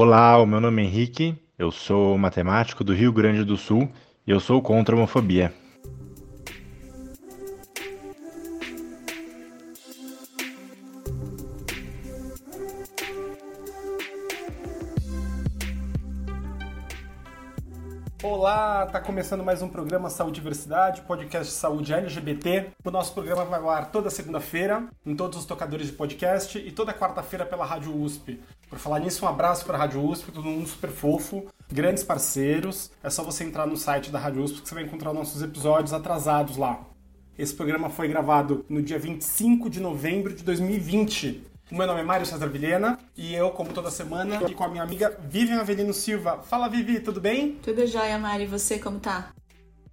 Olá, o meu nome é Henrique, eu sou matemático do Rio Grande do Sul e eu sou contra a homofobia. Olá, tá começando mais um programa Saúde e Diversidade, podcast de saúde LGBT. O nosso programa vai ao ar toda segunda-feira, em todos os tocadores de podcast, e toda quarta-feira pela Rádio USP. Por falar nisso, um abraço para a Rádio USP, todo mundo super fofo, grandes parceiros. É só você entrar no site da Rádio USP que você vai encontrar nossos episódios atrasados lá. Esse programa foi gravado no dia 25 de novembro de 2020. O meu nome é Mário César Vilhena e eu, como toda semana, aqui com a minha amiga Vivian Avelino Silva. Fala, Vivi, tudo bem? Tudo jóia, Mari. E você, como tá?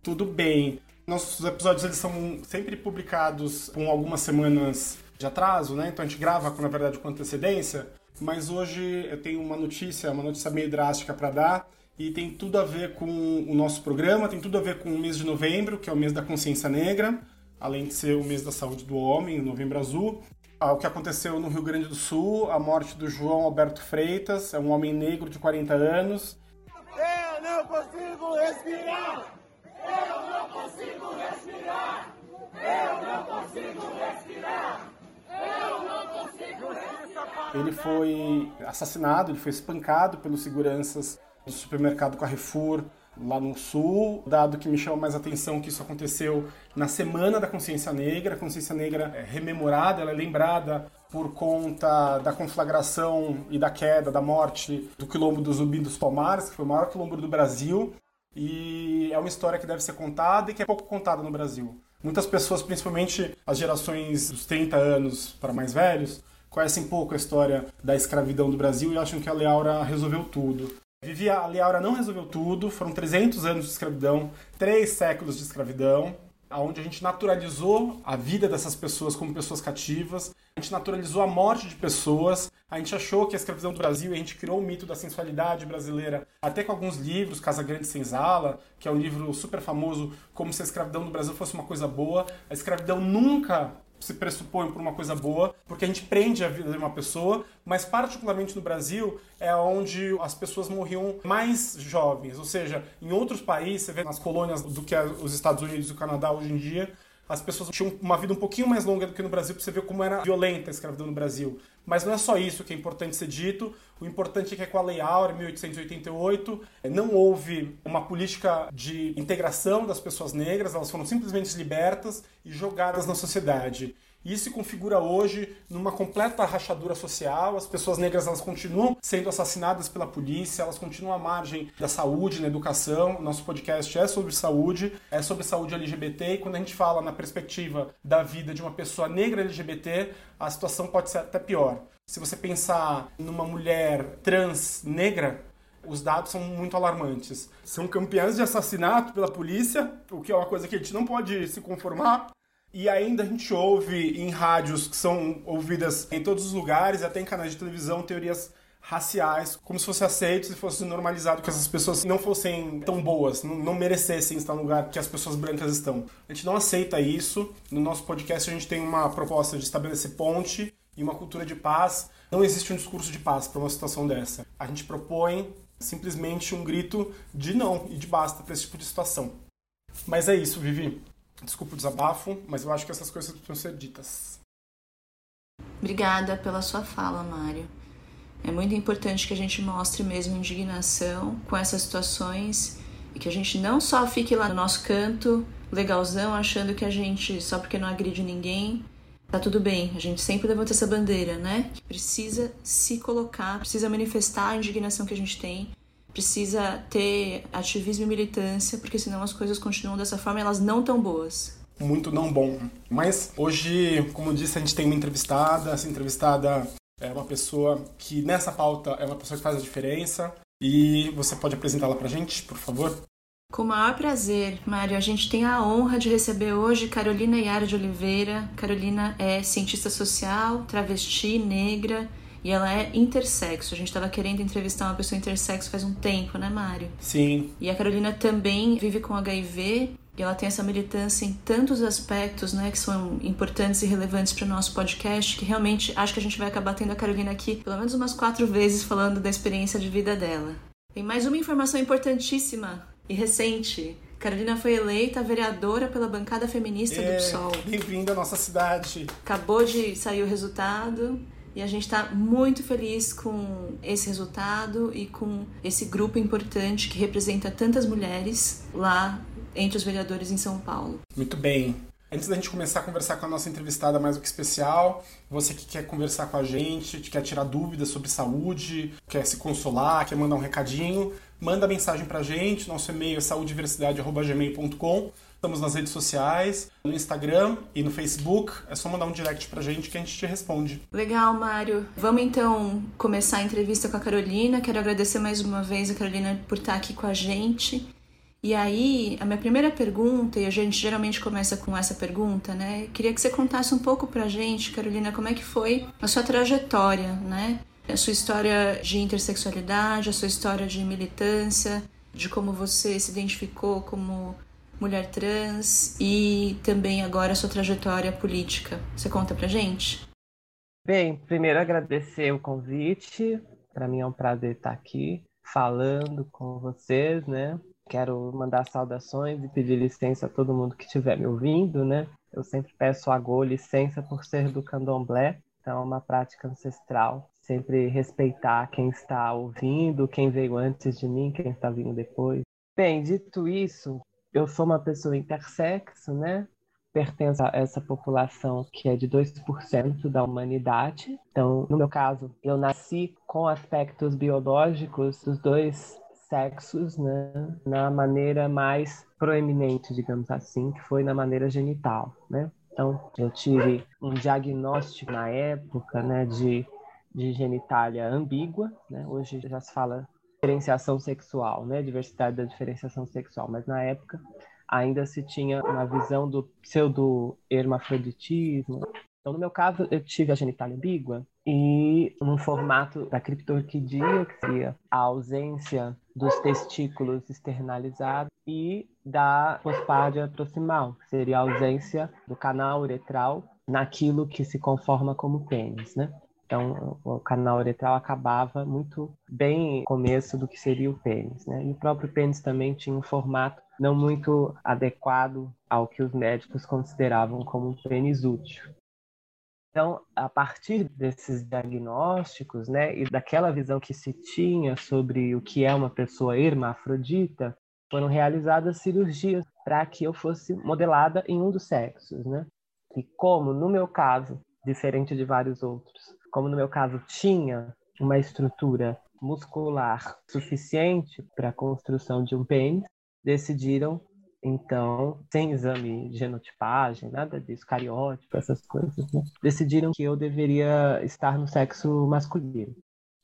Tudo bem. Nossos episódios eles são sempre publicados com algumas semanas de atraso, né? Então a gente grava, na verdade, com antecedência. Mas hoje eu tenho uma notícia, uma notícia meio drástica para dar e tem tudo a ver com o nosso programa, tem tudo a ver com o mês de novembro, que é o mês da consciência negra, além de ser o mês da saúde do homem, o novembro azul o que aconteceu no Rio Grande do Sul, a morte do João Alberto Freitas, é um homem negro de 40 anos. Eu não consigo respirar! Eu não consigo respirar! Eu não consigo respirar! Eu não consigo respirar! Ele foi assassinado, ele foi espancado pelos seguranças do supermercado Carrefour lá no sul, dado que me chama mais atenção que isso aconteceu na Semana da Consciência Negra. A Consciência Negra é rememorada, ela é lembrada por conta da conflagração e da queda, da morte do quilombo do Zumbi dos Palmares, que foi o maior quilombo do Brasil. E é uma história que deve ser contada e que é pouco contada no Brasil. Muitas pessoas, principalmente as gerações dos 30 anos para mais velhos, conhecem pouco a história da escravidão do Brasil e acham que a Leaura resolveu tudo. Vivi a Leaura não resolveu tudo, foram 300 anos de escravidão, três séculos de escravidão, onde a gente naturalizou a vida dessas pessoas como pessoas cativas, a gente naturalizou a morte de pessoas, a gente achou que a escravidão do Brasil, a gente criou o mito da sensualidade brasileira, até com alguns livros, Casa Grande Senzala, que é um livro super famoso, como se a escravidão do Brasil fosse uma coisa boa. A escravidão nunca se pressupõe por uma coisa boa, porque a gente prende a vida de uma pessoa, mas particularmente no Brasil é onde as pessoas morriam mais jovens, ou seja, em outros países, você vê nas colônias do que os Estados Unidos e o Canadá hoje em dia, as pessoas tinham uma vida um pouquinho mais longa do que no Brasil, para você ver como era violenta a escravidão no Brasil. Mas não é só isso que é importante ser dito. O importante é que com a Lei Áurea, em 1888, não houve uma política de integração das pessoas negras, elas foram simplesmente libertas e jogadas na sociedade. Isso se configura hoje numa completa rachadura social. As pessoas negras elas continuam sendo assassinadas pela polícia, elas continuam à margem da saúde, na educação. Nosso podcast é sobre saúde, é sobre saúde LGBT. E quando a gente fala na perspectiva da vida de uma pessoa negra LGBT, a situação pode ser até pior. Se você pensar numa mulher trans negra, os dados são muito alarmantes. São campeãs de assassinato pela polícia, o que é uma coisa que a gente não pode se conformar. E ainda a gente ouve em rádios que são ouvidas em todos os lugares, até em canais de televisão, teorias raciais, como se fosse aceito, se fosse normalizado que essas pessoas não fossem tão boas, não, não, merecessem estar no lugar que as pessoas brancas estão. A gente não aceita isso. No nosso podcast a gente tem uma proposta de estabelecer ponte e uma cultura de paz. Não existe um discurso de paz para uma situação dessa. A gente propõe simplesmente um grito de não e de basta para esse tipo de situação. Mas é isso, Vivi. Desculpa o desabafo, mas eu acho que essas coisas precisam ser ditas. Obrigada pela sua fala, Mário. É muito importante que a gente mostre mesmo indignação com essas situações e que a gente não só fique lá no nosso canto, legalzão, achando que a gente, só porque não agride ninguém, tá tudo bem. A gente sempre levanta essa bandeira, né? Que precisa se colocar, precisa manifestar a indignação que a gente tem precisa ter ativismo e militância, porque senão as coisas continuam dessa forma e elas não tão boas. Muito não bom. Mas hoje, como disse, a gente tem uma entrevistada. Essa entrevistada é uma pessoa que nessa pauta é uma pessoa que faz a diferença. E você pode apresentá-la pra gente, por favor? Com o maior prazer, Mário. A gente tem a honra de receber hoje Carolina Yara de Oliveira. Carolina é cientista social, travesti, negra e ela é intersexo. A gente estava querendo entrevistar uma pessoa intersexo faz um tempo, né, Mário? Sim. E a Carolina também vive com HIV E ela tem essa militância em tantos aspectos, né, que são importantes e relevantes para o nosso podcast, que realmente acho que a gente vai acabar tendo a Carolina aqui pelo menos umas quatro vezes falando da experiência de vida dela. Tem mais uma informação importantíssima e recente. Carolina foi eleita vereadora pela bancada feminista é, do PSOL. Bem-vinda à nossa cidade. Acabou de sair o resultado e a gente está muito feliz com esse resultado e com esse grupo importante que representa tantas mulheres lá entre os vereadores em São Paulo. Muito bem. Antes da gente começar a conversar com a nossa entrevistada mais do que especial, você que quer conversar com a gente, que quer tirar dúvidas sobre saúde, quer se consolar, quer mandar um recadinho, manda mensagem pra gente. Nosso e-mail é saudiversidade.gmail.com. Estamos nas redes sociais, no Instagram e no Facebook. É só mandar um direct pra gente que a gente te responde. Legal, Mário. Vamos então começar a entrevista com a Carolina. Quero agradecer mais uma vez a Carolina por estar aqui com a gente. E aí, a minha primeira pergunta, e a gente geralmente começa com essa pergunta, né? Queria que você contasse um pouco pra gente, Carolina, como é que foi a sua trajetória, né? A sua história de intersexualidade, a sua história de militância, de como você se identificou como mulher trans e também agora sua trajetória política. Você conta pra gente? Bem, primeiro agradecer o convite. Para mim é um prazer estar aqui falando com vocês, né? Quero mandar saudações e pedir licença a todo mundo que estiver me ouvindo, né? Eu sempre peço a Go licença por ser do candomblé, então é uma prática ancestral. Sempre respeitar quem está ouvindo, quem veio antes de mim, quem está vindo depois. Bem, dito isso, eu sou uma pessoa intersexo, né? Pertenço a essa população que é de 2% da humanidade. Então, no meu caso, eu nasci com aspectos biológicos dos dois sexos, né, na maneira mais proeminente, digamos assim, que foi na maneira genital, né? Então, eu tive um diagnóstico na época, né, de, de genitália ambígua, né? Hoje já se fala diferenciação sexual, né, diversidade da diferenciação sexual, mas na época ainda se tinha uma visão do pseudo-hermafroditismo. Então, no meu caso, eu tive a genitália ambígua e no formato da criptorquidia, que seria a ausência dos testículos externalizados e da pospádia proximal, que seria a ausência do canal uretral naquilo que se conforma como pênis, né? Então, o canal uretral acabava muito bem no começo do que seria o pênis, né? E o próprio pênis também tinha um formato não muito adequado ao que os médicos consideravam como um pênis útil. Então, a partir desses diagnósticos, né, e daquela visão que se tinha sobre o que é uma pessoa hermafrodita, foram realizadas cirurgias para que eu fosse modelada em um dos sexos, né? E como no meu caso, diferente de vários outros, como no meu caso tinha uma estrutura muscular suficiente para a construção de um pênis, decidiram então, sem exame de genotipagem, nada disso, cariótipo, essas coisas, né? decidiram que eu deveria estar no sexo masculino.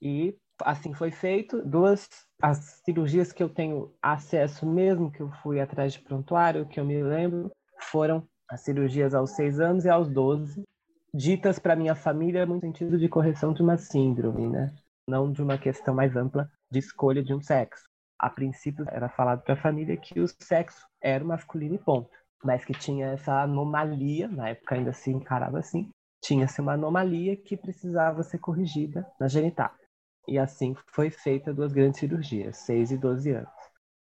E assim foi feito. Duas as cirurgias que eu tenho acesso, mesmo que eu fui atrás de prontuário, que eu me lembro, foram as cirurgias aos seis anos e aos doze, ditas para minha família no sentido de correção de uma síndrome, né? Não de uma questão mais ampla de escolha de um sexo a princípio era falado para a família que o sexo era masculino e ponto, mas que tinha essa anomalia, na época ainda se encarava assim, tinha-se uma anomalia que precisava ser corrigida na genital. E assim foi feita duas grandes cirurgias, 6 e 12 anos.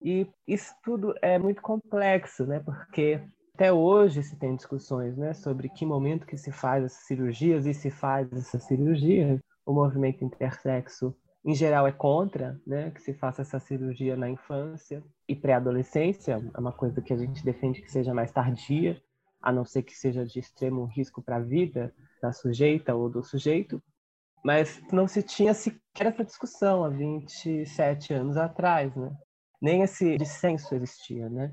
E isso tudo é muito complexo, né? Porque até hoje se tem discussões, né, sobre que momento que se faz essas cirurgias e se faz essa cirurgia. O movimento intersexo em geral é contra, né, que se faça essa cirurgia na infância e pré-adolescência, é uma coisa que a gente defende que seja mais tardia, a não ser que seja de extremo risco para a vida da sujeita ou do sujeito, mas não se tinha sequer essa discussão há 27 anos atrás, né? Nem esse dissenso existia, né?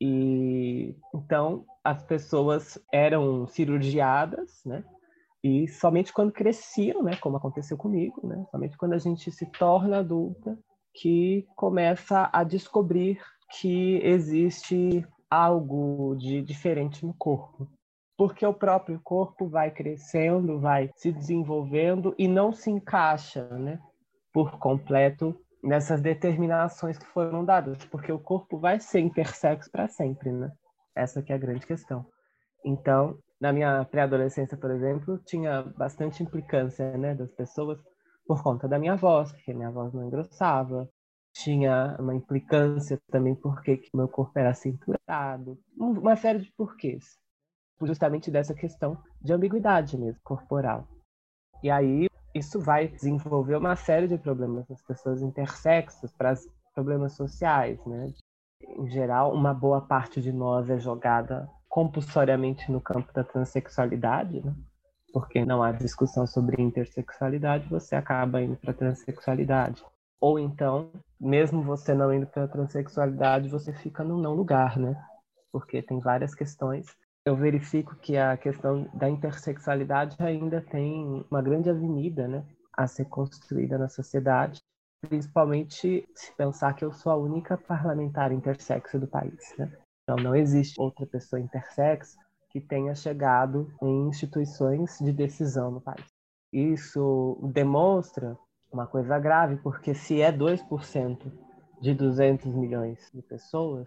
E então as pessoas eram cirurgiadas, né? E somente quando cresciam, né, como aconteceu comigo, né, somente quando a gente se torna adulta que começa a descobrir que existe algo de diferente no corpo. Porque o próprio corpo vai crescendo, vai se desenvolvendo e não se encaixa, né, por completo nessas determinações que foram dadas, porque o corpo vai ser intersexo para sempre, né? Essa que é a grande questão. Então, na minha pré-adolescência, por exemplo, tinha bastante implicância, né, das pessoas por conta da minha voz, porque minha voz não engrossava. Tinha uma implicância também porque meu corpo era cinturado. Uma série de porquês. Justamente dessa questão de ambiguidade mesmo, corporal. E aí, isso vai desenvolver uma série de problemas nas pessoas intersexos, para problemas sociais, né? Em geral, uma boa parte de nós é jogada compulsoriamente no campo da transexualidade, né? porque não há discussão sobre intersexualidade, você acaba indo para transexualidade. Ou então, mesmo você não indo para a transexualidade, você fica no não lugar, né? Porque tem várias questões. Eu verifico que a questão da intersexualidade ainda tem uma grande avenida, né, a ser construída na sociedade, principalmente se pensar que eu sou a única parlamentar intersexo do país, né? Então, não existe outra pessoa intersexo que tenha chegado em instituições de decisão no país. Isso demonstra uma coisa grave, porque se é 2% de 200 milhões de pessoas,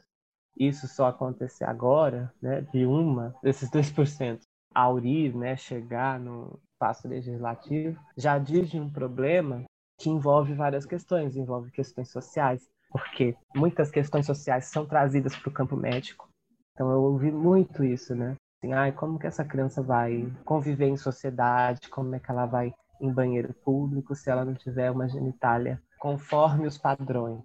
isso só acontecer agora, né, de uma desses 2% aurir, né, chegar no espaço legislativo, já diz de um problema que envolve várias questões, envolve questões sociais, porque muitas questões sociais são trazidas para o campo médico. Então eu ouvi muito isso, né? Assim, ai, como que essa criança vai conviver em sociedade? Como é que ela vai em banheiro público se ela não tiver uma genitália conforme os padrões?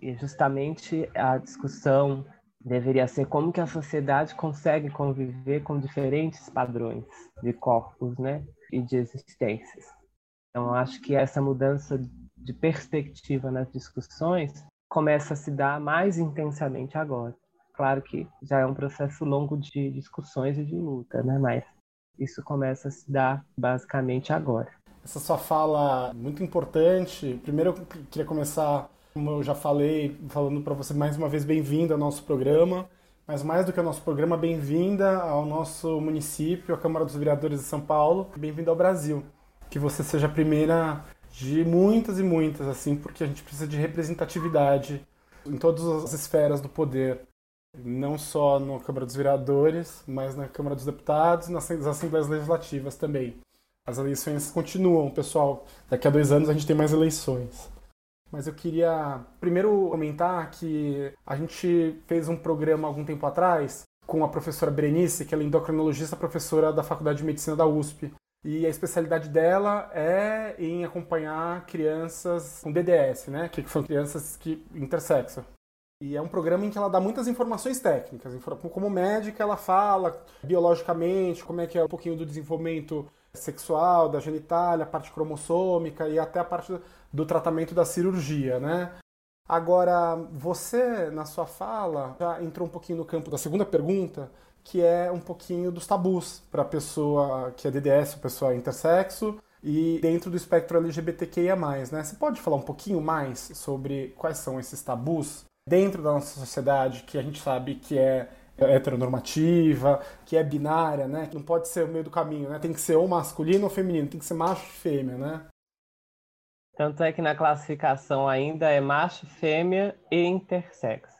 E justamente a discussão deveria ser como que a sociedade consegue conviver com diferentes padrões de corpos, né, e de existências. Então, acho que essa mudança de perspectiva nas discussões começa a se dar mais intensamente agora. Claro que já é um processo longo de discussões e de luta, né? Mas isso começa a se dar basicamente agora. Essa sua fala muito importante. Primeiro, eu queria começar, como eu já falei, falando para você mais uma vez bem-vinda ao nosso programa. Mas mais do que ao nosso programa, bem-vinda ao nosso município, à Câmara dos Vereadores de São Paulo. Bem-vinda ao Brasil. Que você seja a primeira de muitas e muitas, assim, porque a gente precisa de representatividade em todas as esferas do poder, não só na Câmara dos Vereadores, mas na Câmara dos Deputados e nas Assembleias Legislativas também. As eleições continuam, pessoal. Daqui a dois anos a gente tem mais eleições. Mas eu queria primeiro comentar que a gente fez um programa algum tempo atrás com a professora Berenice, que ela é endocrinologista, professora da Faculdade de Medicina da USP. E a especialidade dela é em acompanhar crianças com DDS, né? Que são crianças que intersexo. E é um programa em que ela dá muitas informações técnicas. Como médica, ela fala biologicamente como é que é um pouquinho do desenvolvimento sexual, da genitália, a parte cromossômica e até a parte do tratamento da cirurgia, né? Agora, você, na sua fala, já entrou um pouquinho no campo da segunda pergunta, que é um pouquinho dos tabus para a pessoa que é DDS, a pessoa intersexo, e dentro do espectro LGBTQIA+, né? Você pode falar um pouquinho mais sobre quais são esses tabus dentro da nossa sociedade que a gente sabe que é heteronormativa, que é binária, né? Não pode ser o meio do caminho, né? Tem que ser ou masculino ou feminino, tem que ser macho e fêmea, né? Tanto é que na classificação ainda é macho, fêmea e intersexo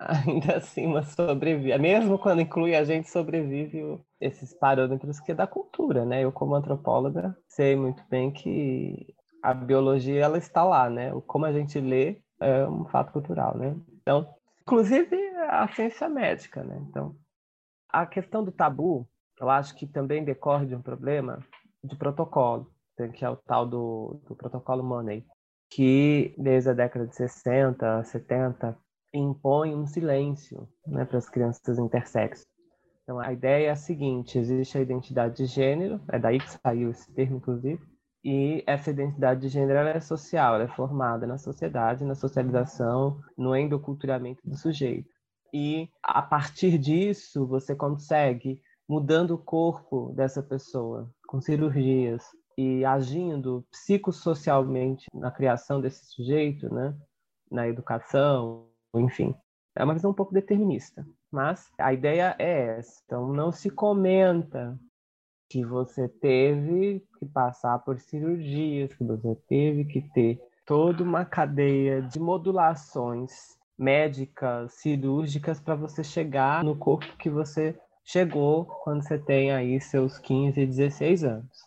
ainda assim uma sobrevive. Mesmo quando inclui a gente, sobrevive esses parâmetros que é da cultura, né? Eu, como antropóloga, sei muito bem que a biologia ela está lá, né? Como a gente lê é um fato cultural, né? Então, inclusive a ciência médica, né? Então, a questão do tabu, eu acho que também decorre de um problema de protocolo, que é o tal do, do protocolo Money, que desde a década de 60, 70, impõe um silêncio né, para as crianças intersexo. Então, a ideia é a seguinte: existe a identidade de gênero, é daí que saiu esse termo, inclusive, e essa identidade de gênero é social, ela é formada na sociedade, na socialização, no endoculturamento do sujeito. E a partir disso, você consegue, mudando o corpo dessa pessoa, com cirurgias, e agindo psicossocialmente na criação desse sujeito, né, na educação, enfim. É uma visão um pouco determinista, mas a ideia é essa. Então, não se comenta que você teve que passar por cirurgias, que você teve que ter toda uma cadeia de modulações médicas, cirúrgicas para você chegar no corpo que você chegou quando você tem aí seus 15, 16 anos.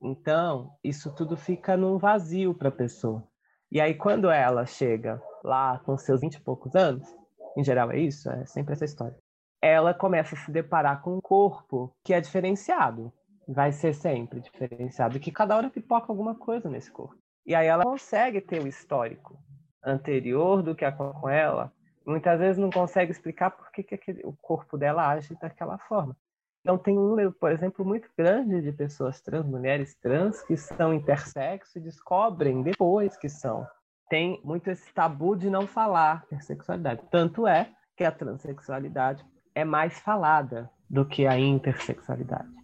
Então, isso tudo fica num vazio para a pessoa. E aí, quando ela chega lá com seus 20 e poucos anos, em geral é isso, é sempre essa história, ela começa a se deparar com um corpo que é diferenciado. Vai ser sempre diferenciado, que cada hora pipoca alguma coisa nesse corpo. E aí ela consegue ter o histórico anterior do que aconteceu com ela. Muitas vezes não consegue explicar por que, que aquele, o corpo dela age daquela forma. Então tem um número, por exemplo, muito grande de pessoas trans, mulheres trans, que são intersexo e descobrem depois que são. Tem muito esse tabu de não falar intersexualidade. Tanto é que a transexualidade é mais falada do que a intersexualidade.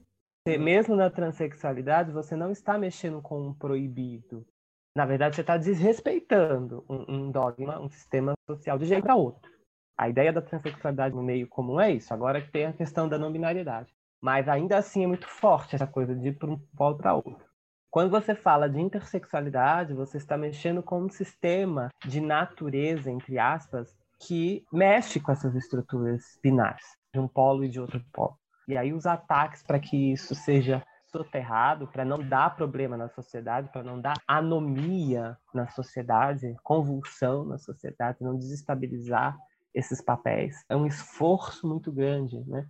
Mesmo na transexualidade, você não está mexendo com um proibido. Na verdade, você está desrespeitando um, um, dogma, um sistema social de jeito para outro. A ideia da transexualidade no meio comum é isso. Agora que tem a questão da não binariedade. Mas ainda assim é muito forte essa coisa de ir para um polo para outro. Quando você fala de intersexualidade, você está mexendo com um sistema de natureza, entre aspas, que mexe com essas estruturas binárias, de um polo e de outro polo. E aí os ataques para que isso seja soterrado, para não dar problema na sociedade, para não dar anomia na sociedade, convulsão na sociedade, não desestabilizar esses papéis. É um esforço muito grande, né?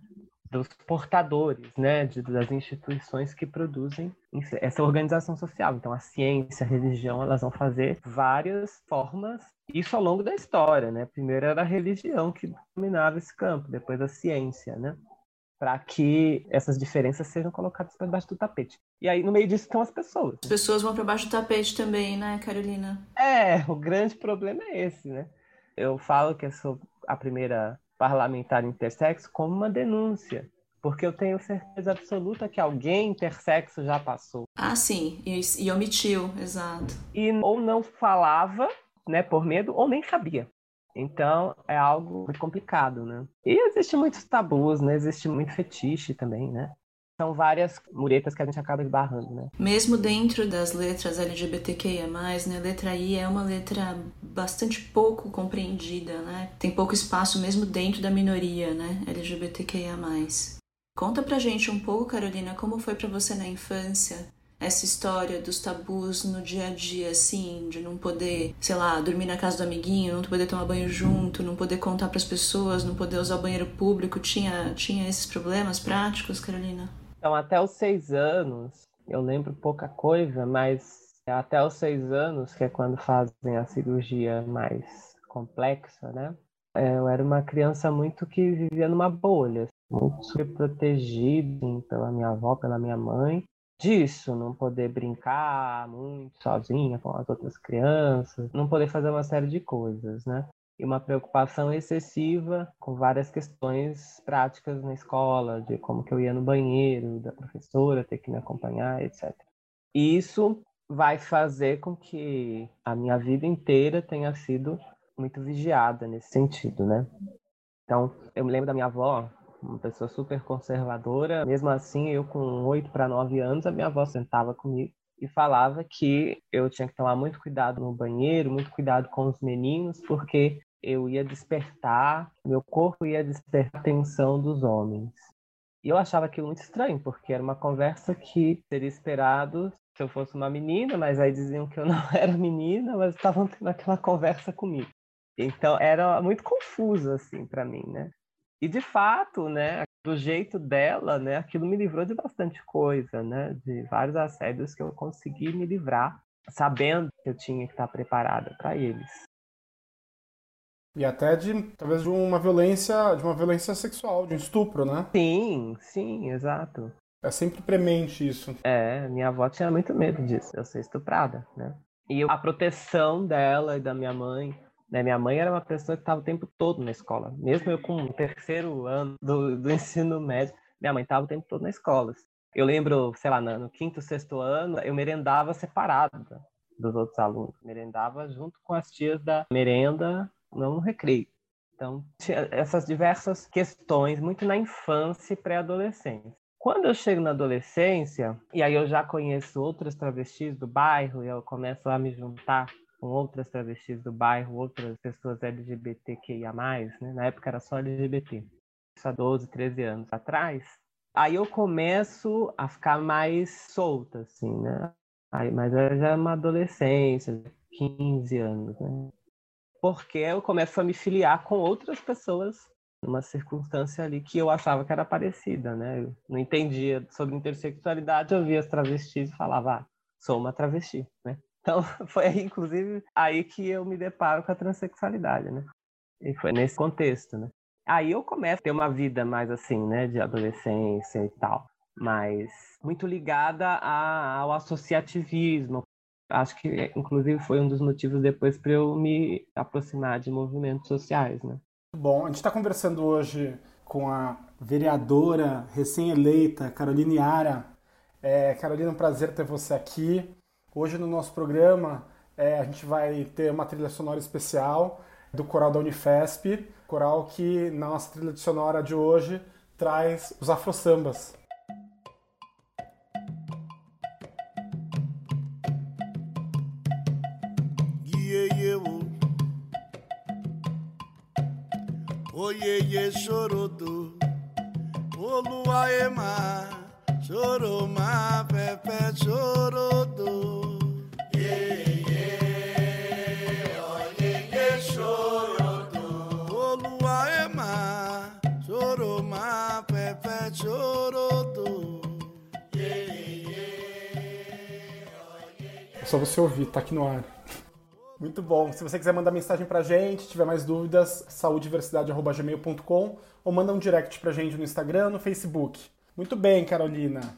dos portadores, né, de, das instituições que produzem essa organização social. Então, a ciência, a religião, elas vão fazer várias formas, isso ao longo da história, né? Primeiro era a religião que dominava esse campo, depois a ciência, né? para que essas diferenças sejam colocadas para debaixo do tapete. E aí, no meio disso, estão as pessoas. As pessoas vão para baixo do tapete também, né, Carolina? É, o grande problema é esse, né? Eu falo que eu sou a primeira parlamentar intersexo como uma denúncia. Porque eu tenho certeza absoluta que alguém intersexo já passou. Ah, sim. E, e omitiu, exato. E ou não falava, né, por medo, ou nem sabia. Então é algo muito complicado, né? E existe muitos tabus, né? Existe muito fetiche também, né? São várias muretas que a gente acaba esbarrando, né? Mesmo dentro das letras LGBTQIA+, né? Letra I é uma letra bastante pouco compreendida, né? Tem pouco espaço mesmo dentro da minoria, né? LGBTQIA+. Conta pra gente um pouco, Carolina, como foi para você na infância essa história dos tabus no dia a dia, assim, de não poder, sei lá, dormir na casa do amiguinho, não poder tomar banho junto, não poder contar para as pessoas, não poder usar o banheiro público, tinha, tinha esses problemas práticos, Carolina? Então, até os seis anos, eu lembro pouca coisa, mas até os seis anos, que é quando fazem a cirurgia mais complexa, né? É, eu era uma criança muito que vivia numa bolha, muito protegida pela minha avó, pela minha mãe, disso, não poder brincar muito sozinha com as outras crianças, não poder fazer uma série de coisas, né? E uma preocupação excessiva com várias questões práticas na escola, de como que eu ia no banheiro, da professora ter que me acompanhar, etc. E isso vai fazer com que a minha vida inteira tenha sido muito vigiada nesse sentido, né? Então, eu me lembro da minha avó, uma pessoa super conservadora. Mesmo assim, eu com oito para nove anos, a minha avó sentava comigo e falava que eu tinha que tomar muito cuidado no banheiro, muito cuidado com os meninos, porque eu ia despertar, meu corpo ia despertar a atenção dos homens. E eu achava aquilo muito estranho, porque era uma conversa que seria esperado se eu fosse uma menina, mas aí diziam que eu não era menina, mas estavam tendo aquela conversa comigo. Então era muito confuso assim para mim, né? E de fato, né, do jeito dela, né, aquilo me livrou de bastante coisa, né, de vários assédios que eu consegui me livrar, sabendo que eu tinha que estar preparada para eles. E até de talvez de uma violência, de uma violência sexual, de um estupro, né? Sim, sim, exato. É sempre premente isso. É, minha avó tinha muito medo disso, eu ser estuprada, né? E a proteção dela e da minha mãe né? Minha mãe era uma pessoa que estava o tempo todo na escola. Mesmo eu com o terceiro ano do, do ensino médio, minha mãe estava o tempo todo na escola. Eu lembro, sei lá, no quinto, sexto ano, eu merendava separado dos outros alunos. Merendava junto com as tias da merenda, não no recreio. Então, tinha essas diversas questões, muito na infância e pré-adolescência. Quando eu chego na adolescência, e aí eu já conheço outras travestis do bairro, e eu começo a me juntar com outras travestis do bairro, outras pessoas LGBTQIA+, né? Na época era só LGBT. Há 12, 13 anos atrás. Aí eu começo a ficar mais solta, assim, né? Aí, mas já é uma adolescência, 15 anos, né? Porque eu começo a me filiar com outras pessoas numa circunstância ali que eu achava que era parecida, né? Eu não entendia sobre intersexualidade, eu via as travestis e falava, ah, sou uma travesti, né? Então, foi inclusive, aí que eu me deparo com a transexualidade, né? E foi nesse contexto, né? Aí eu começo a ter uma vida mais assim, né, de adolescência e tal, mas muito ligada a, ao associativismo. Acho que, inclusive, foi um dos motivos depois para eu me aproximar de movimentos sociais, né? Bom, a gente está conversando hoje com a vereadora recém-eleita Carolina Yara. É, Carolina, um prazer ter você aqui. Hoje no nosso programa é, a gente vai ter uma trilha sonora especial do coral da Unifesp, coral que na nossa trilha sonora de hoje traz os afro-sambas. Oyeye chorodo, choroma, pepe chorodo. Yeah, yeah, oyeye chorodo, oluaema, choroma, pepe chorodo. É só você ouvir, tá aqui no ar. Muito bom. Se você quiser mandar mensagem pra gente, tiver mais dúvidas, saudiversidade.gmail.com ou manda um direct pra gente no Instagram, no Facebook. Muito bem, Carolina.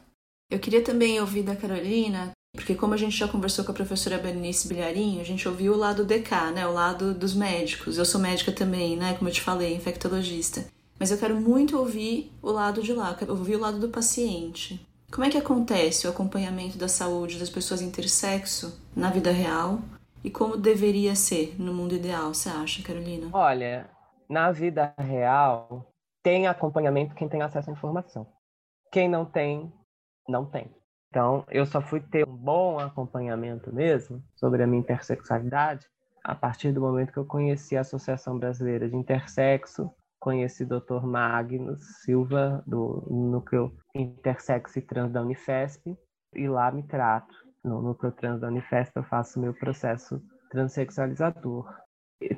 Eu queria também ouvir da Carolina, porque como a gente já conversou com a professora Bernice Bilharinho, a gente ouviu o lado DK, né, o lado dos médicos. Eu sou médica também, né, como eu te falei, infectologista. Mas eu quero muito ouvir o lado de lá, quero ouvir o lado do paciente. Como é que acontece o acompanhamento da saúde das pessoas intersexo na vida real e como deveria ser no mundo ideal, você acha, Carolina? Olha, na vida real, tem acompanhamento quem tem acesso à informação. Quem não tem, não tem. Então, eu só fui ter um bom acompanhamento mesmo sobre a minha intersexualidade a partir do momento que eu conheci a Associação Brasileira de Intersexo, conheci o Dr. Magnus Silva, do Núcleo Intersexo e Trans da Unifesp, e lá me trato no Núcleo Trans da Unifesp, eu faço meu processo transexualizador.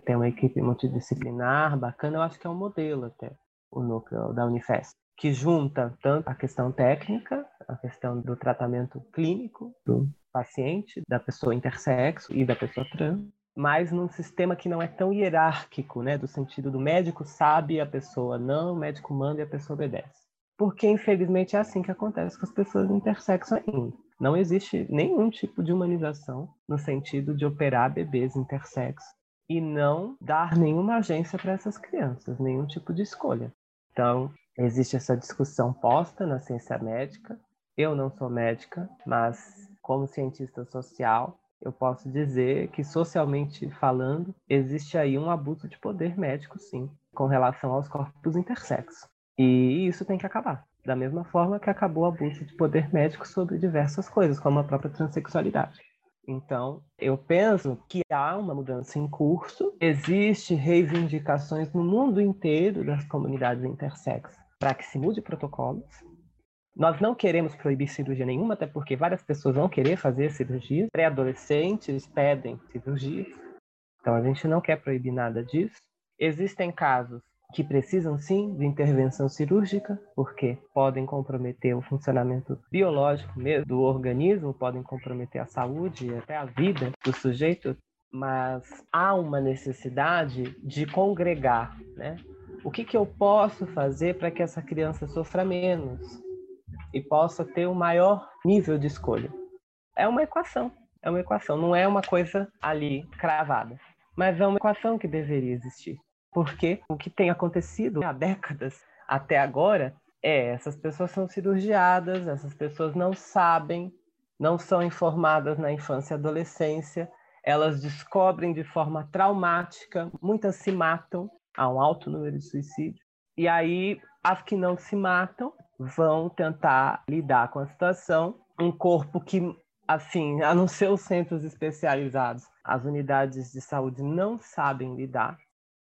Tem uma equipe multidisciplinar bacana, eu acho que é um modelo até, o núcleo da Unifesp, que junta tanto a questão técnica, a questão do tratamento clínico do paciente, da pessoa intersexo e da pessoa trans, mas num sistema que não é tão hierárquico, né, do sentido do médico sabe a pessoa não, o médico manda e a pessoa obedece. Porque, infelizmente, é assim que acontece com as pessoas intersexo ainda. Não existe nenhum tipo de humanização no sentido de operar bebês intersexo e não dar nenhuma agência para essas crianças, nenhum tipo de escolha. Então, existe essa discussão posta na ciência médica. Eu não sou médica, mas como cientista social, eu posso dizer que socialmente falando, existe aí um abuso de poder médico, sim, com relação aos corpos intersexos. E isso tem que acabar. Da mesma forma que acabou o abuso de poder médico sobre diversas coisas, como a própria transexualidade. Então, eu penso que há uma mudança em curso, existe reivindicações no mundo inteiro das comunidades intersexo para que se mude protocolos. Nós não queremos proibir cirurgia nenhuma, até porque várias pessoas vão querer fazer cirurgia. Pré-adolescentes pedem cirurgias. Então, a gente não quer proibir nada disso. Existem casos que precisam sim de intervenção cirúrgica, porque podem comprometer o funcionamento biológico mesmo do organismo, podem comprometer a saúde até a vida do sujeito, mas há uma necessidade de congregar, né? O que, que eu posso fazer para que essa criança sofra menos e possa ter um maior nível de escolha? É uma equação, é uma equação, não é uma coisa ali cravada, mas é uma equação que deveria existir. Porque o que tem acontecido há décadas até agora é essas pessoas são cirurgiadas, essas pessoas não sabem, não são informadas na infância e adolescência, elas descobrem de forma traumática, muitas se matam, há um alto número de suicídios. E aí as que não se matam vão tentar lidar com a situação, um corpo que assim, a não ser os centros especializados, as unidades de saúde não sabem lidar.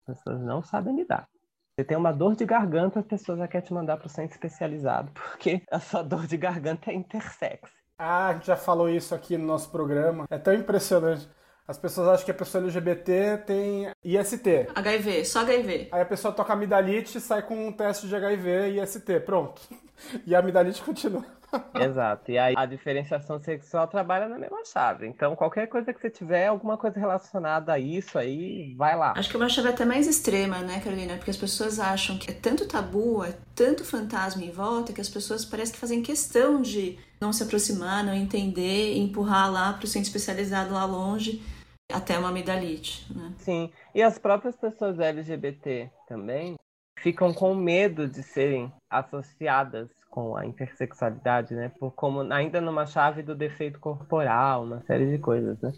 As pessoas não sabem lidar. Você tem uma dor de garganta, a pessoa já quer te mandar para o centro especializado, porque a sua dor de garganta é intersex. Ah, a gente já falou isso aqui no nosso programa. É tão impressionante. As pessoas acham que a pessoa LGBT tem IST. HIV, só HIV. Aí a pessoa toca amidalite e sai com um teste de HIV e IST. Pronto. E a amidalite continua. Exato. E aí a diferenciação sexual trabalha na mesma chave. Então, qualquer coisa que você tiver, alguma coisa relacionada a isso aí, vai lá. Acho que é uma chave até mais extrema, né, Carolina? Porque as pessoas acham que é tanto tabu, é tanto fantasma em volta, que as pessoas parecem que fazem questão de não se aproximar, não entender, empurrar lá para o centro especializado lá longe até uma amidalite, né? Sim. E as próprias pessoas LGBT também ficam com medo de serem associadas com a intersexualidade, né? Por como ainda numa chave do defeito corporal, uma série de coisas, né?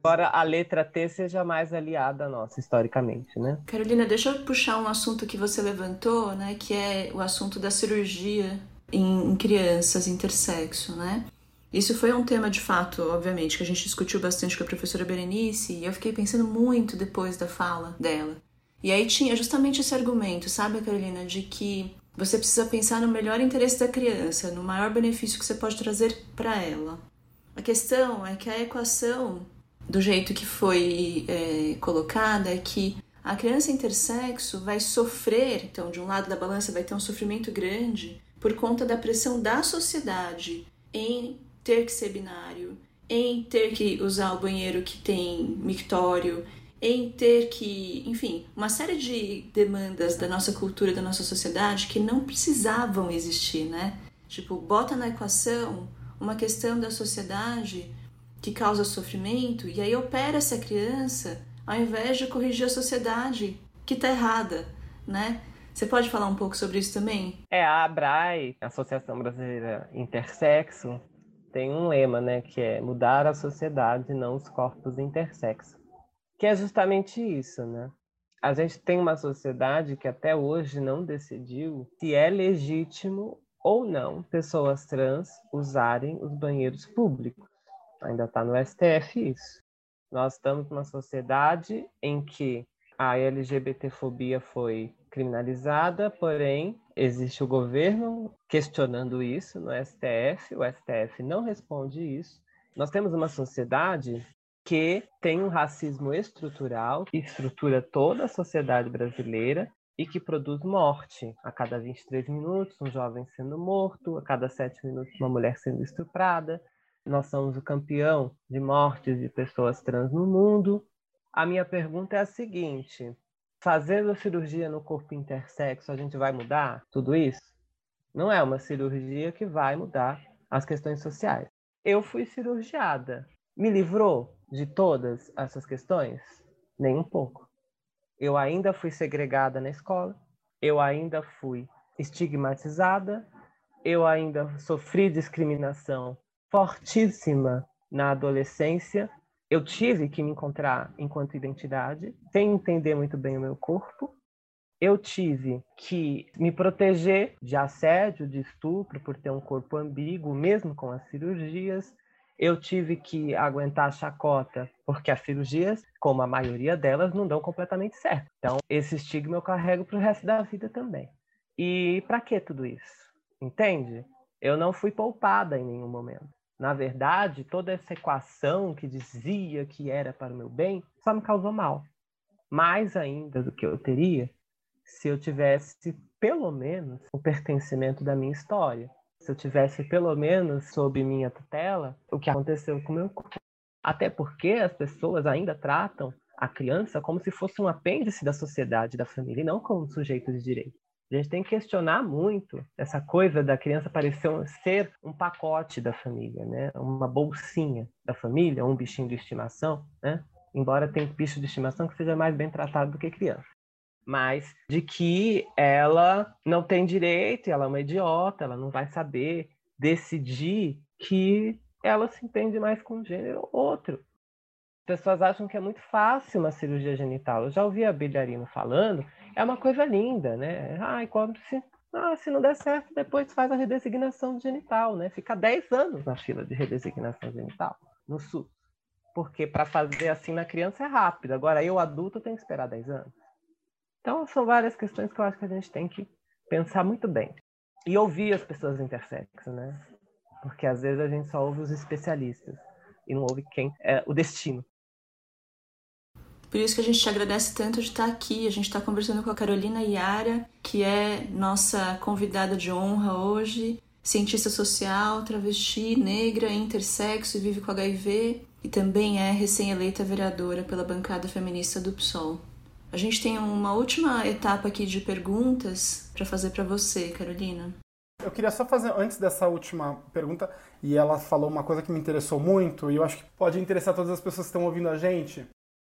Embora a letra T seja mais aliada nossa, historicamente, né? Carolina, deixa eu puxar um assunto que você levantou, né? Que é o assunto da cirurgia em, em crianças intersexo, né? Isso foi um tema de fato, obviamente, que a gente discutiu bastante com a professora Berenice e eu fiquei pensando muito depois da fala dela. E aí tinha justamente esse argumento, sabe, Carolina, de que você precisa pensar no melhor interesse da criança, no maior benefício que você pode trazer para ela. A questão é que a equação, do jeito que foi é, colocada, é que a criança intersexo vai sofrer, então, de um lado da balança vai ter um sofrimento grande por conta da pressão da sociedade em ter que ser binário, em ter que usar o banheiro que tem mictório, em ter que, enfim, uma série de demandas da nossa cultura, da nossa sociedade que não precisavam existir, né? Tipo, bota na equação uma questão da sociedade que causa sofrimento e aí opera essa criança ao invés de corrigir a sociedade que está errada, né? Você pode falar um pouco sobre isso também? É, a ABRAE, Associação Brasileira Intersexo, tem um lema, né, que é mudar a sociedade, não os corpos intersexo que é justamente isso, né? A gente tem uma sociedade que até hoje não decidiu se é legítimo ou não pessoas trans usarem os banheiros públicos. Ainda está no STF isso. Nós estamos numa sociedade em que a LGBTfobia foi criminalizada, porém existe o governo questionando isso no STF, o STF não responde isso. Nós temos uma sociedade que tem um racismo estrutural que estrutura toda a sociedade brasileira e que produz morte. A cada 23 minutos, um jovem sendo morto, a cada 7 minutos, uma mulher sendo estuprada. Nós somos o campeão de mortes de pessoas trans no mundo. A minha pergunta é a seguinte: fazendo cirurgia no corpo intersexo, a gente vai mudar tudo isso? Não é uma cirurgia que vai mudar as questões sociais. Eu fui cirurgiada. Me livrou? De todas essas questões? Nem um pouco. Eu ainda fui segregada na escola, eu ainda fui estigmatizada, eu ainda sofri discriminação fortíssima na adolescência. Eu tive que me encontrar enquanto identidade, sem entender muito bem o meu corpo. Eu tive que me proteger de assédio, de estupro, por ter um corpo ambíguo, mesmo com as cirurgias eu tive que aguentar a chacota, porque as cirurgias, como a maioria delas, não dão completamente certo. Então, esse estigma eu carrego para o resto da vida também. E para que tudo isso? Entende? Eu não fui poupada em nenhum momento. Na verdade, toda essa equação que dizia que era para o meu bem só me causou mal. Mais ainda do que eu teria se eu tivesse, pelo menos, o pertencimento da minha história se eu tivesse pelo menos sob minha tutela o que aconteceu com meu corpo. Até porque as pessoas ainda tratam a criança como se fosse um apêndice da sociedade, da família, e não como um sujeito de direito. A gente tem que questionar muito essa coisa da criança parecer ser um pacote da família, né? Uma bolsinha da família, um bichinho de estimação, né? Embora tenha bicho de estimação que seja mais bem tratado do que criança mas de que ela não tem direito, ela é uma idiota, ela não vai saber decidir que ela se entende mais com um gênero ou outro. As pessoas acham que é muito fácil uma cirurgia genital. Eu já ouvi a Bilharino falando, é uma coisa linda, né? Ai, como se... Ah, se não der certo, depois faz a redesignação genital, né? Fica 10 anos na fila de redesignação genital no SUS. Porque para fazer assim na criança é rápido. Agora, eu adulto tenho que esperar 10 anos. Então, são várias questões que eu acho que a gente tem que pensar muito bem. E ouvir as pessoas intersexo, né? Porque às vezes a gente só ouve os especialistas e não ouve quem é o destino. Por isso que a gente te agradece tanto de estar aqui. A gente está conversando com a Carolina Iara, que é nossa convidada de honra hoje, cientista social, travesti, negra, intersexo e vive com HIV, e também é recém-eleita vereadora pela bancada feminista do PSOL. A gente tem uma última etapa aqui de perguntas para fazer para você, Carolina. Eu queria só fazer, antes dessa última pergunta, e ela falou uma coisa que me interessou muito, e eu acho que pode interessar todas as pessoas que estão ouvindo a gente,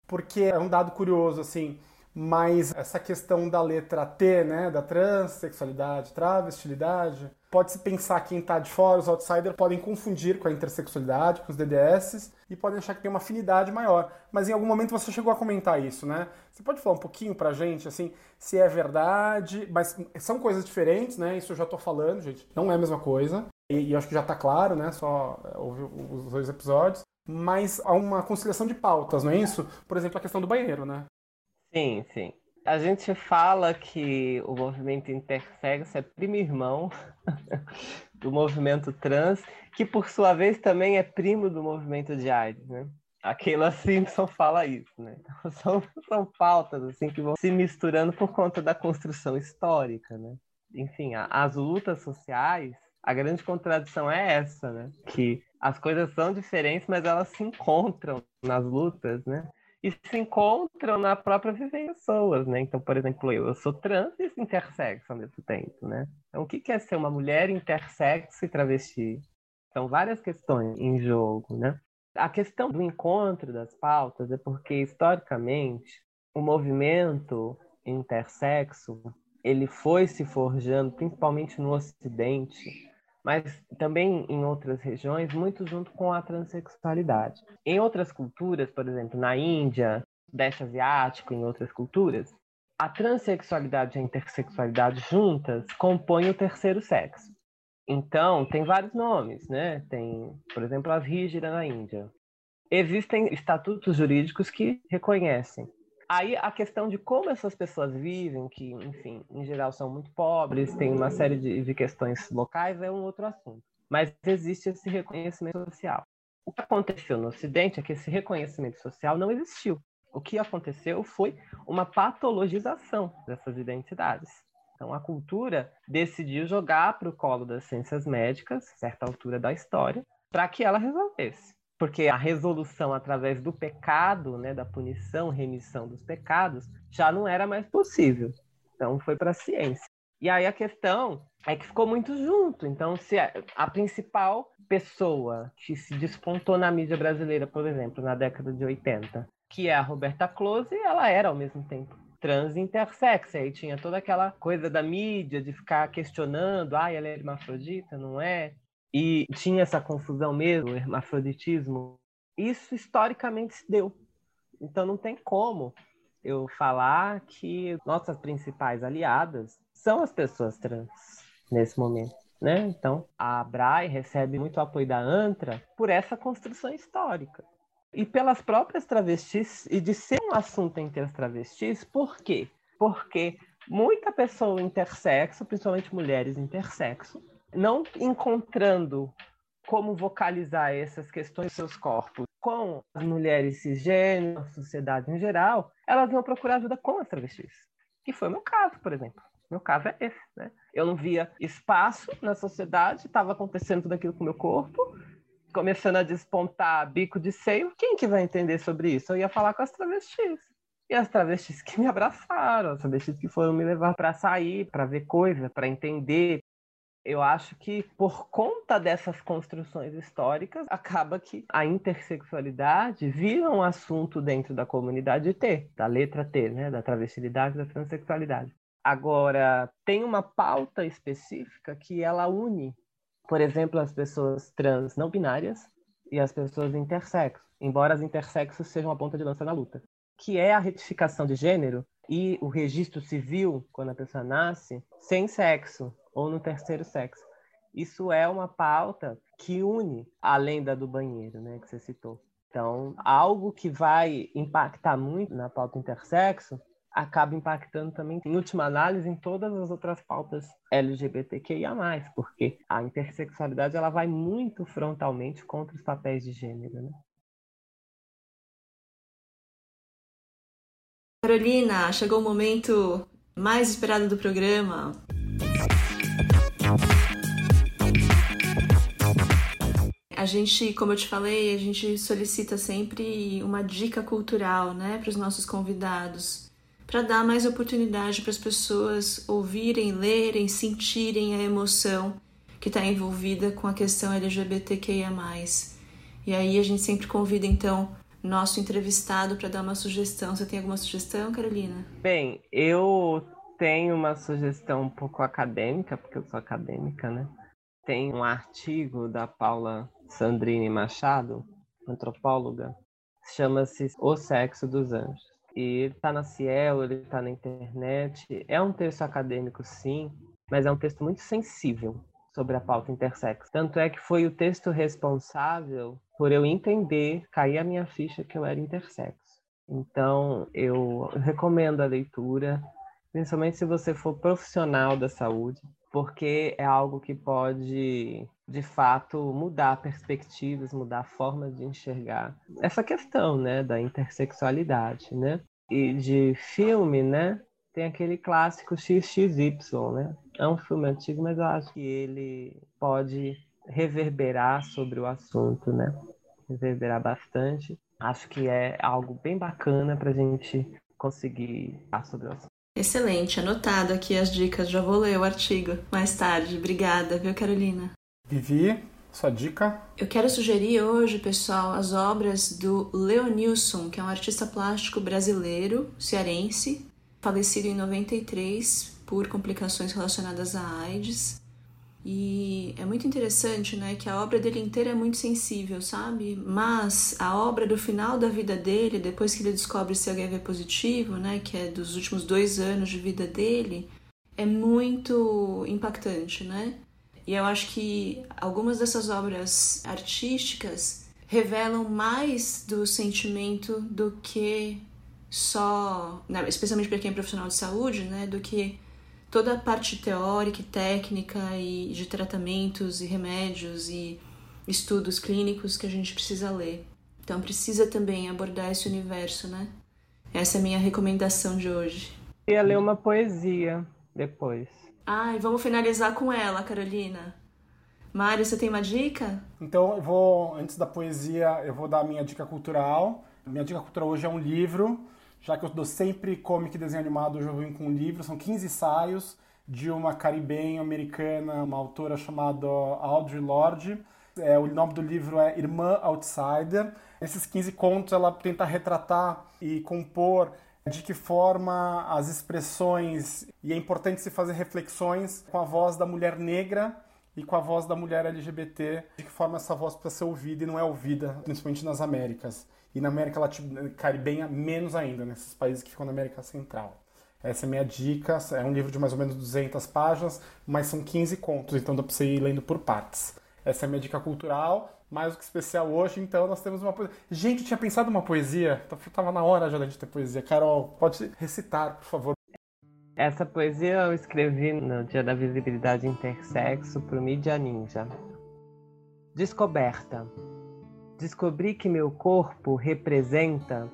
porque é um dado curioso, assim, mas essa questão da letra T, né, da transexualidade, travestilidade, pode-se pensar quem está de fora, os outsiders podem confundir com a intersexualidade, com os DDS, e podem achar que tem uma afinidade maior. Mas em algum momento você chegou a comentar isso, né? Você pode falar um pouquinho pra gente, assim, se é verdade, mas são coisas diferentes, né? Isso eu já tô falando, gente, não é a mesma coisa. E, e acho que já tá claro, né? Só ouvir os dois episódios mas há uma conciliação de pautas, não é isso? Por exemplo, a questão do banheiro, né? Sim, sim. A gente fala que o movimento intersexo é primo irmão do movimento trans, que por sua vez também é primo do movimento de AIDS, né? A Keila Simpson fala isso, né? Então, são, são pautas assim que vão se misturando por conta da construção histórica, né? Enfim, a, as lutas sociais, a grande contradição é essa, né? Que as coisas são diferentes, mas elas se encontram nas lutas, né? E se encontram na própria vivência pessoas, né? Então, por exemplo, eu, eu sou trans e intersexo ao mesmo tempo, né? Então, o que é ser uma mulher intersexo e travesti? São várias questões em jogo, né? A questão do encontro das pautas é porque, historicamente, o movimento intersexo ele foi se forjando, principalmente no Ocidente, mas também em outras regiões, muito junto com a transexualidade. Em outras culturas, por exemplo, na Índia, Sudeste Asiático, em outras culturas, a transexualidade e a intersexualidade juntas compõem o terceiro sexo. Então, tem vários nomes, né? Tem, por exemplo, as rígidas na Índia. Existem estatutos jurídicos que reconhecem Aí a questão de como essas pessoas vivem, que, enfim, em geral são muito pobres, tem uma série de, de questões locais, é um outro assunto. Mas existe esse reconhecimento social. O que aconteceu no Ocidente é que esse reconhecimento social não existiu. O que aconteceu foi uma patologização dessas identidades. Então, a cultura decidiu jogar para o colo das ciências médicas, certa altura da história, para que ela resolvesse porque a resolução através do pecado, né, da punição, remissão dos pecados, já não era mais possível. Então foi para a ciência. E aí a questão é que ficou muito junto. Então, se a, principal pessoa que se despontou na mídia brasileira, por exemplo, na década de 80, que é a Roberta Close, ela era ao mesmo tempo trans e intersex. Aí tinha toda aquela coisa da mídia de ficar questionando, ah, ela é hermafrodita, não é? E tinha essa confusão mesmo, hermafroditismo, isso historicamente se deu. Então não tem como eu falar que nossas principais aliadas são as pessoas trans nesse momento. Né? Então, a Brai recebe muito apoio da ANTRA por essa construção histórica. E pelas próprias travestis, e de ser um assunto entre as travestis, por quê? Porque muita pessoa intersexo, principalmente mulheres intersexo, não encontrando como vocalizar essas questões dos seus corpos com as mulheres cisgêneras, a sociedade em geral, elas vão procurar ajuda com as travestis. Que foi o meu caso, por exemplo. Meu caso é esse, né? Eu não via espaço na sociedade, estava acontecendo tudo aquilo com o meu corpo, começando a despontar bico de seio. Quem que vai entender sobre isso? Eu ia falar com as travestis. E as travestis que me abraçaram, as travestis que foram me levar para sair, para ver coisa, para entender, eu acho que por conta dessas construções históricas, acaba que a intersexualidade vira um assunto dentro da comunidade T, da letra T, né, da travestilidade, da transexualidade. Agora, tem uma pauta específica que ela une, por exemplo, as pessoas trans não binárias e as pessoas intersexo, embora as intersexos sejam a ponta de lança na luta, que é a retificação de gênero e o registro civil, quando a pessoa nasce, sem sexo, ou no terceiro sexo. Isso é uma pauta que une, além da do banheiro, né, que você citou. Então, algo que vai impactar muito na pauta intersexo acaba impactando também, em última análise, em todas as outras pautas LGBTQIA+, porque a intersexualidade ela vai muito frontalmente contra os papéis de gênero, né? Carolina, chegou o momento mais esperado do programa. Gente, como eu te falei, a gente solicita sempre uma dica cultural, né, para os nossos convidados, para dar mais oportunidade para as pessoas ouvirem, lerem, sentirem a emoção que está envolvida com a questão LGBTQIA+. E aí a gente sempre convida então nosso entrevistado para dar uma sugestão. Você tem alguma sugestão, Carolina? Bem, eu tenho uma sugestão um pouco acadêmica, porque eu sou acadêmica, né? Tem um artigo da Paula Sandrine Machado, antropóloga, chama-se O Sexo dos Anjos. E ele está na Ciel, ele está na internet. É um texto acadêmico, sim, mas é um texto muito sensível sobre a pauta intersexo. Tanto é que foi o texto responsável por eu entender, cair a minha ficha que eu era intersexo. Então, eu recomendo a leitura, principalmente se você for profissional da saúde, porque é algo que pode, de fato, mudar perspectivas, mudar formas de enxergar essa questão, né, da intersexualidade, né? E de filme, né? Tem aquele clássico XXY, né? É um filme antigo, mas eu acho que ele pode reverberar sobre o assunto, né? Reverberar bastante. Acho que é algo bem bacana para a gente conseguir falar sobre o assunto. Excelente, anotado aqui as dicas, já vou ler o artigo mais tarde. Obrigada, viu, Carolina? Vivi, sua dica? Eu quero sugerir hoje, pessoal, as obras do Leonilson, que é um artista plástico brasileiro, cearense, falecido em 93 por complicações relacionadas à AIDS. E é muito interessante, né, que a obra dele inteira é muito sensível, sabe? Mas a obra do final da vida dele, depois que ele descobre ser HIV positivo, né, que é dos últimos dois anos de vida dele, é muito impactante, né? E eu acho que algumas dessas obras artísticas revelam mais do sentimento do que só, né, especialmente para quem é profissional de saúde, né, do que toda a parte teórica e técnica e de tratamentos e remédios e estudos clínicos que a gente precisa ler. Então precisa também abordar esse universo, né? Essa é a minha recomendação de hoje. Eu ia ler uma poesia depois. Ai, vamos finalizar com ela, Carolina. Mário, você tem uma dica? Então eu vou, antes da poesia, eu vou dar a minha dica cultural. Minha dica cultural hoje é um livro já que eu dou sempre comic desenho animado, hoje eu venho com um livro, são 15 ensaios de uma caribenha americana, uma autora chamada Audre Lorde. É, o nome do livro é Irmã Outsider. Esses 15 contos ela tenta retratar e compor de que forma as expressões e é importante se fazer reflexões com a voz da mulher negra e com a voz da mulher LGBT, de que forma essa voz precisa ser ouvida e não é ouvida, principalmente nas Américas e na América Latina, Caribenha menos ainda, nesses países que ficam na América Central. Essa é a minha dica, é um livro de mais ou menos 200 páginas, mas são 15 contos, então dá para você ir lendo por partes. Essa é a minha dica cultural, mais do que especial hoje, então nós temos uma poesia. Gente, tinha pensado uma poesia, tava na hora já da gente ter poesia. Carol, pode recitar, por favor. Essa poesia eu escrevi no Dia da Visibilidade Intersexo para o Mídia Ninja. Descoberta. Descobri que meu corpo representa,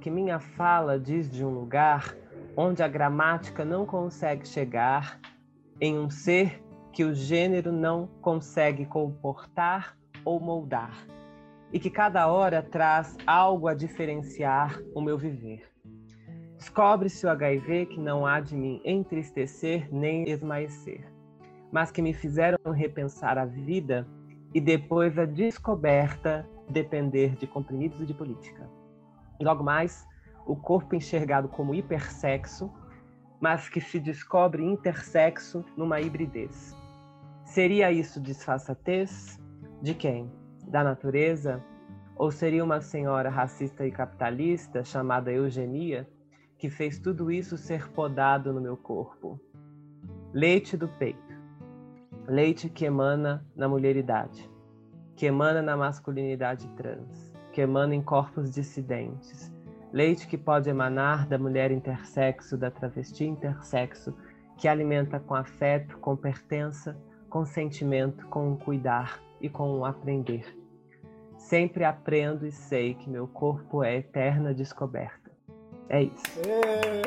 que minha fala diz de um lugar onde a gramática não consegue chegar, em um ser que o gênero não consegue comportar ou moldar, e que cada hora traz algo a diferenciar o meu viver. Descobre-se o HIV que não há de me entristecer nem esmaecer, mas que me fizeram repensar a vida e depois a descoberta depender de comprimidos e de política. Logo mais, o corpo enxergado como hipersexo, mas que se descobre intersexo numa hibridez. Seria isso disfarçatez? De quem? Da natureza? Ou seria uma senhora racista e capitalista chamada eugenia que fez tudo isso ser podado no meu corpo? Leite do peito, leite que emana na mulheridade, que emana na masculinidade trans, que emana em corpos dissidentes, leite que pode emanar da mulher intersexo, da travesti intersexo, que alimenta com afeto, com pertença, com sentimento, com um cuidar e com um aprender. Sempre aprendo e sei que meu corpo é eterna descoberta. É isso. É.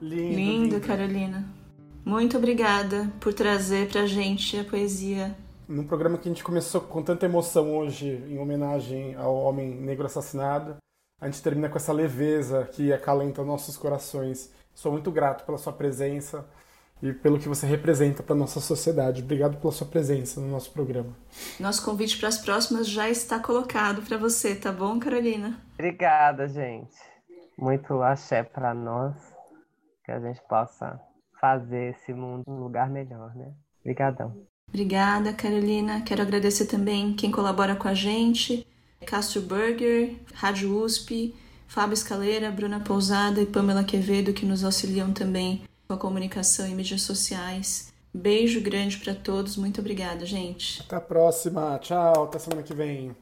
Lindo, Lindo, lindo. Carolina. Muito obrigada por trazer pra gente a poesia. Num programa que a gente começou com tanta emoção hoje, em homenagem ao homem negro assassinado, a gente termina com essa leveza que acalenta nossos corações. Sou muito grato pela sua presença e pelo que você representa para nossa sociedade. Obrigado pela sua presença no nosso programa. Nosso convite para as próximas já está colocado para você, tá bom, Carolina? Obrigada, gente. Muito axé para nós, que a gente possa fazer esse mundo um lugar melhor, né? Obrigadão. Obrigada, Carolina. Quero agradecer também quem colabora com a gente: Castro Burger, Rádio USP, Fábio Escaleira, Bruna Pousada e Pamela Quevedo, que nos auxiliam também com a comunicação e mídias sociais. Beijo grande para todos. Muito obrigada, gente. Até a próxima. Tchau. Até semana que vem.